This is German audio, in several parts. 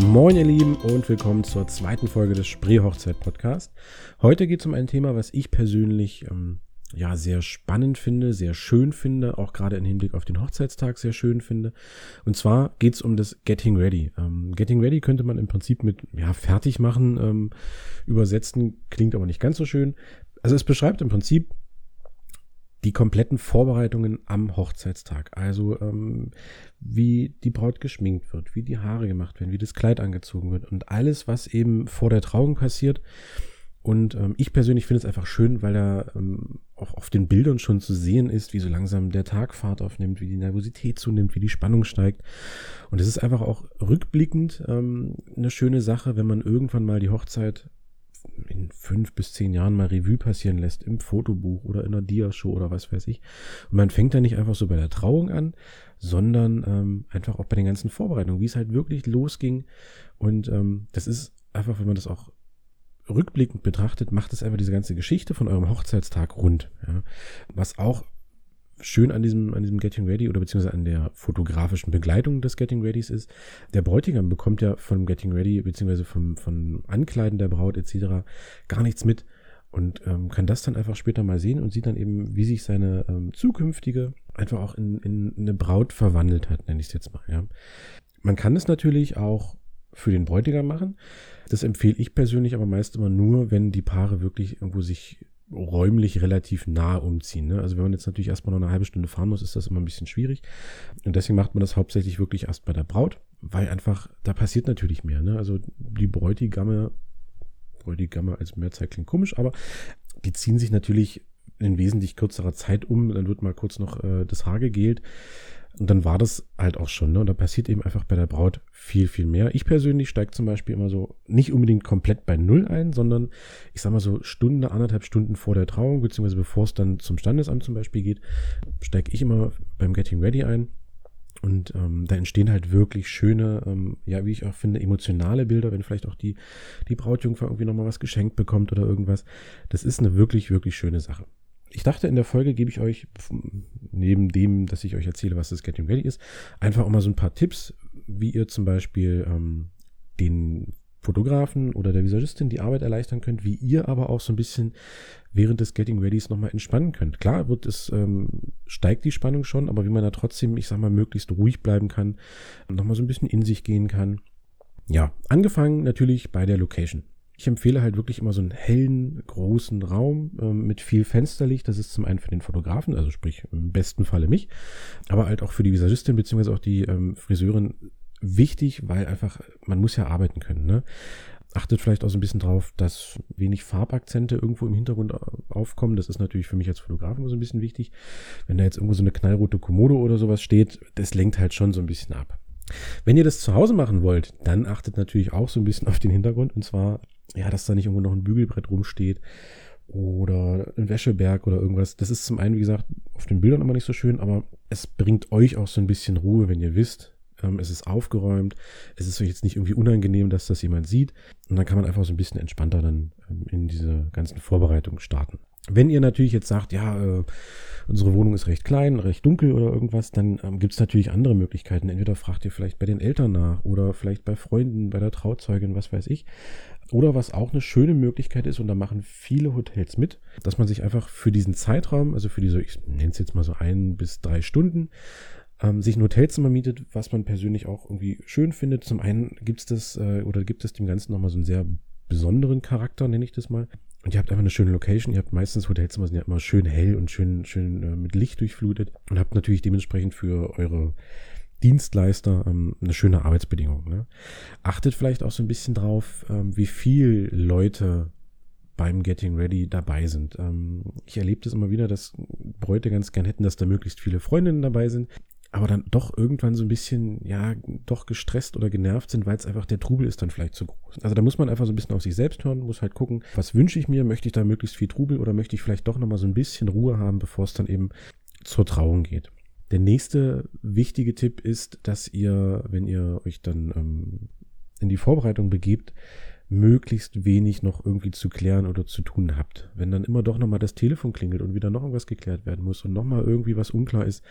Moin ihr Lieben und willkommen zur zweiten Folge des Spreehochzeit Podcast. Heute geht es um ein Thema, was ich persönlich ähm, ja sehr spannend finde, sehr schön finde, auch gerade im Hinblick auf den Hochzeitstag sehr schön finde. Und zwar geht es um das Getting Ready. Ähm, Getting Ready könnte man im Prinzip mit ja fertig machen ähm, übersetzen, klingt aber nicht ganz so schön. Also es beschreibt im Prinzip die kompletten Vorbereitungen am Hochzeitstag. Also ähm, wie die Braut geschminkt wird, wie die Haare gemacht werden, wie das Kleid angezogen wird und alles, was eben vor der Trauung passiert. Und ähm, ich persönlich finde es einfach schön, weil da ähm, auch auf den Bildern schon zu sehen ist, wie so langsam der Tag Fahrt aufnimmt, wie die Nervosität zunimmt, wie die Spannung steigt. Und es ist einfach auch rückblickend ähm, eine schöne Sache, wenn man irgendwann mal die Hochzeit in fünf bis zehn Jahren mal Revue passieren lässt im Fotobuch oder in einer Diashow oder was weiß ich. Und man fängt da nicht einfach so bei der Trauung an, sondern ähm, einfach auch bei den ganzen Vorbereitungen, wie es halt wirklich losging. Und ähm, das ist einfach, wenn man das auch rückblickend betrachtet, macht es einfach diese ganze Geschichte von eurem Hochzeitstag rund. Ja. Was auch schön an diesem, an diesem Getting Ready oder beziehungsweise an der fotografischen Begleitung des Getting Readys ist, der Bräutigam bekommt ja vom Getting Ready beziehungsweise vom, vom Ankleiden der Braut etc. gar nichts mit und ähm, kann das dann einfach später mal sehen und sieht dann eben, wie sich seine ähm, zukünftige einfach auch in, in eine Braut verwandelt hat, nenne ich es jetzt mal. Ja. Man kann es natürlich auch für den Bräutigam machen. Das empfehle ich persönlich aber meist immer nur, wenn die Paare wirklich irgendwo sich räumlich relativ nah umziehen. Ne? Also wenn man jetzt natürlich erstmal noch eine halbe Stunde fahren muss, ist das immer ein bisschen schwierig. Und deswegen macht man das hauptsächlich wirklich erst bei der Braut, weil einfach, da passiert natürlich mehr. Ne? Also die Bräutigamme, Bräutigamme als Mehrzeit klingt komisch, aber die ziehen sich natürlich in wesentlich kürzerer Zeit um. Dann wird mal kurz noch äh, das Haar gegelt. Und dann war das halt auch schon. Ne? Und da passiert eben einfach bei der Braut viel, viel mehr. Ich persönlich steige zum Beispiel immer so nicht unbedingt komplett bei Null ein, sondern ich sag mal so Stunde, anderthalb Stunden vor der Trauung, beziehungsweise bevor es dann zum Standesamt zum Beispiel geht, steige ich immer beim Getting Ready ein. Und ähm, da entstehen halt wirklich schöne, ähm, ja, wie ich auch finde, emotionale Bilder, wenn vielleicht auch die, die Brautjungfer irgendwie nochmal was geschenkt bekommt oder irgendwas. Das ist eine wirklich, wirklich schöne Sache ich dachte, in der Folge gebe ich euch, neben dem, dass ich euch erzähle, was das Getting Ready ist, einfach auch mal so ein paar Tipps, wie ihr zum Beispiel ähm, den Fotografen oder der Visagistin die Arbeit erleichtern könnt, wie ihr aber auch so ein bisschen während des Getting Readys nochmal entspannen könnt. Klar wird es, ähm, steigt die Spannung schon, aber wie man da trotzdem, ich sag mal, möglichst ruhig bleiben kann, nochmal so ein bisschen in sich gehen kann. Ja, angefangen natürlich bei der Location. Ich empfehle halt wirklich immer so einen hellen, großen Raum ähm, mit viel Fensterlicht. Das ist zum einen für den Fotografen, also sprich im besten Falle mich, aber halt auch für die Visagistin beziehungsweise auch die ähm, Friseurin wichtig, weil einfach, man muss ja arbeiten können. Ne? Achtet vielleicht auch so ein bisschen drauf, dass wenig Farbakzente irgendwo im Hintergrund aufkommen. Das ist natürlich für mich als Fotografen so ein bisschen wichtig. Wenn da jetzt irgendwo so eine knallrote Kommode oder sowas steht, das lenkt halt schon so ein bisschen ab. Wenn ihr das zu Hause machen wollt, dann achtet natürlich auch so ein bisschen auf den Hintergrund. Und zwar, ja, dass da nicht irgendwo noch ein Bügelbrett rumsteht oder ein Wäscheberg oder irgendwas. Das ist zum einen, wie gesagt, auf den Bildern immer nicht so schön, aber es bringt euch auch so ein bisschen Ruhe, wenn ihr wisst, ähm, es ist aufgeräumt, es ist euch jetzt nicht irgendwie unangenehm, dass das jemand sieht. Und dann kann man einfach so ein bisschen entspannter dann ähm, in diese ganzen Vorbereitungen starten. Wenn ihr natürlich jetzt sagt, ja, äh, unsere Wohnung ist recht klein, recht dunkel oder irgendwas, dann ähm, gibt es natürlich andere Möglichkeiten. Entweder fragt ihr vielleicht bei den Eltern nach oder vielleicht bei Freunden, bei der Trauzeugin, was weiß ich. Oder was auch eine schöne Möglichkeit ist, und da machen viele Hotels mit, dass man sich einfach für diesen Zeitraum, also für diese, ich nenne es jetzt mal so ein bis drei Stunden, ähm, sich ein Hotelzimmer mietet, was man persönlich auch irgendwie schön findet. Zum einen gibt es das äh, oder gibt es dem Ganzen nochmal so einen sehr besonderen Charakter, nenne ich das mal. Und ihr habt einfach eine schöne Location. Ihr habt meistens Hotelzimmer sind ja immer schön hell und schön, schön äh, mit Licht durchflutet. Und habt natürlich dementsprechend für eure Dienstleister ähm, eine schöne Arbeitsbedingung. Ne? Achtet vielleicht auch so ein bisschen drauf, ähm, wie viel Leute beim Getting Ready dabei sind. Ähm, ich erlebe das immer wieder, dass Bräute ganz gern hätten, dass da möglichst viele Freundinnen dabei sind aber dann doch irgendwann so ein bisschen, ja, doch gestresst oder genervt sind, weil es einfach der Trubel ist dann vielleicht zu groß. Also da muss man einfach so ein bisschen auf sich selbst hören, muss halt gucken, was wünsche ich mir, möchte ich da möglichst viel Trubel oder möchte ich vielleicht doch nochmal so ein bisschen Ruhe haben, bevor es dann eben zur Trauung geht. Der nächste wichtige Tipp ist, dass ihr, wenn ihr euch dann ähm, in die Vorbereitung begebt, möglichst wenig noch irgendwie zu klären oder zu tun habt. Wenn dann immer doch nochmal das Telefon klingelt und wieder noch irgendwas geklärt werden muss und nochmal irgendwie was unklar ist,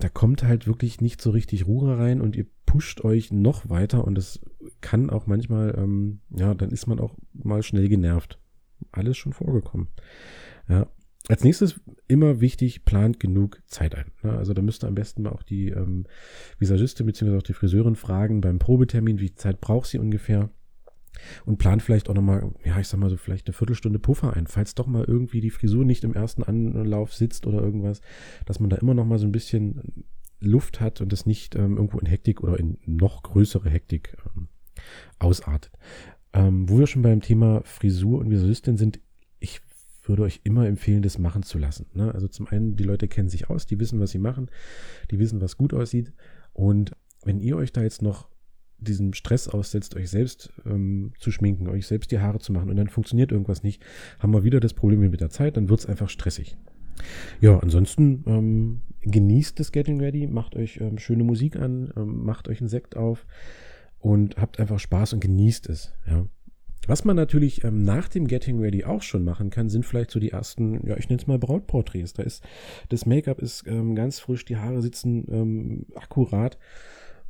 da kommt halt wirklich nicht so richtig Ruhe rein und ihr pusht euch noch weiter und das kann auch manchmal, ähm, ja, dann ist man auch mal schnell genervt. Alles schon vorgekommen. Ja. Als nächstes immer wichtig, plant genug Zeit ein. Ne? Also da müsst ihr am besten mal auch die ähm, Visagistin bzw. auch die Friseurin fragen beim Probetermin, wie Zeit braucht sie ungefähr. Und plant vielleicht auch nochmal, ja, ich sag mal so, vielleicht eine Viertelstunde Puffer ein, falls doch mal irgendwie die Frisur nicht im ersten Anlauf sitzt oder irgendwas, dass man da immer nochmal so ein bisschen Luft hat und das nicht ähm, irgendwo in Hektik oder in noch größere Hektik ähm, ausartet. Ähm, wo wir schon beim Thema Frisur und Visualistin sind, ich würde euch immer empfehlen, das machen zu lassen. Ne? Also zum einen, die Leute kennen sich aus, die wissen, was sie machen, die wissen, was gut aussieht. Und wenn ihr euch da jetzt noch diesem Stress aussetzt, euch selbst ähm, zu schminken, euch selbst die Haare zu machen und dann funktioniert irgendwas nicht, haben wir wieder das Problem mit der Zeit, dann wird es einfach stressig. Ja, ansonsten ähm, genießt das Getting Ready, macht euch ähm, schöne Musik an, ähm, macht euch einen Sekt auf und habt einfach Spaß und genießt es. Ja. Was man natürlich ähm, nach dem Getting Ready auch schon machen kann, sind vielleicht so die ersten, ja, ich nenne es mal Brautporträts. Da ist das Make-up ist ähm, ganz frisch, die Haare sitzen ähm, akkurat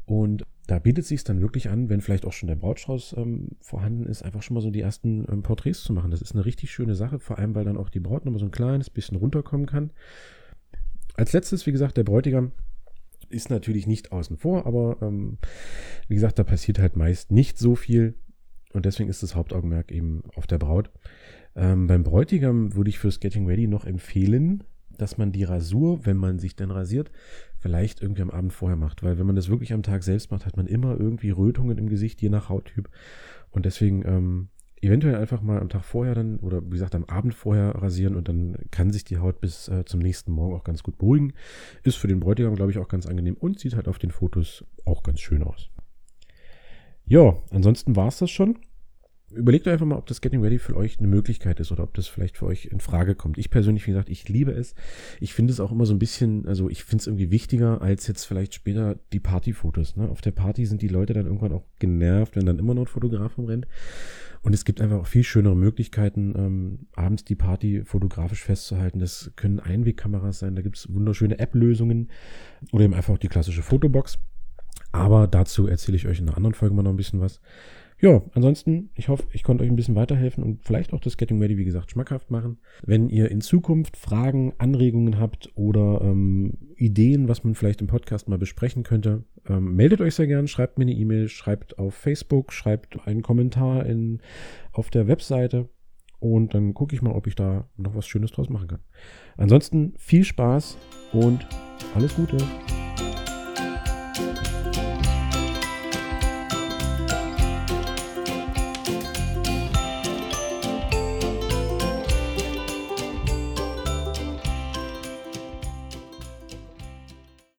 und da bietet sich dann wirklich an, wenn vielleicht auch schon der Brautstrauß ähm, vorhanden ist, einfach schon mal so die ersten ähm, Porträts zu machen. Das ist eine richtig schöne Sache, vor allem weil dann auch die Braut nochmal so ein kleines bisschen runterkommen kann. Als letztes, wie gesagt, der Bräutigam ist natürlich nicht außen vor, aber ähm, wie gesagt, da passiert halt meist nicht so viel und deswegen ist das Hauptaugenmerk eben auf der Braut. Ähm, beim Bräutigam würde ich fürs Getting Ready noch empfehlen, dass man die Rasur, wenn man sich denn rasiert, vielleicht irgendwie am Abend vorher macht. Weil wenn man das wirklich am Tag selbst macht, hat man immer irgendwie Rötungen im Gesicht, je nach Hauttyp. Und deswegen ähm, eventuell einfach mal am Tag vorher dann oder wie gesagt am Abend vorher rasieren und dann kann sich die Haut bis äh, zum nächsten Morgen auch ganz gut beruhigen. Ist für den Bräutigam, glaube ich, auch ganz angenehm und sieht halt auf den Fotos auch ganz schön aus. Ja, ansonsten war es das schon überlegt einfach mal, ob das Getting Ready für euch eine Möglichkeit ist oder ob das vielleicht für euch in Frage kommt. Ich persönlich, wie gesagt, ich liebe es. Ich finde es auch immer so ein bisschen, also ich finde es irgendwie wichtiger als jetzt vielleicht später die Partyfotos. Ne? Auf der Party sind die Leute dann irgendwann auch genervt, wenn dann immer noch ein Fotograf rumrennt. Und es gibt einfach auch viel schönere Möglichkeiten, ähm, abends die Party fotografisch festzuhalten. Das können Einwegkameras sein, da gibt es wunderschöne App-Lösungen oder eben einfach auch die klassische Fotobox. Aber dazu erzähle ich euch in einer anderen Folge mal noch ein bisschen was. Ja, ansonsten, ich hoffe, ich konnte euch ein bisschen weiterhelfen und vielleicht auch das Getting Ready, wie gesagt, schmackhaft machen. Wenn ihr in Zukunft Fragen, Anregungen habt oder ähm, Ideen, was man vielleicht im Podcast mal besprechen könnte, ähm, meldet euch sehr gern, schreibt mir eine E-Mail, schreibt auf Facebook, schreibt einen Kommentar in, auf der Webseite und dann gucke ich mal, ob ich da noch was Schönes draus machen kann. Ansonsten viel Spaß und alles Gute.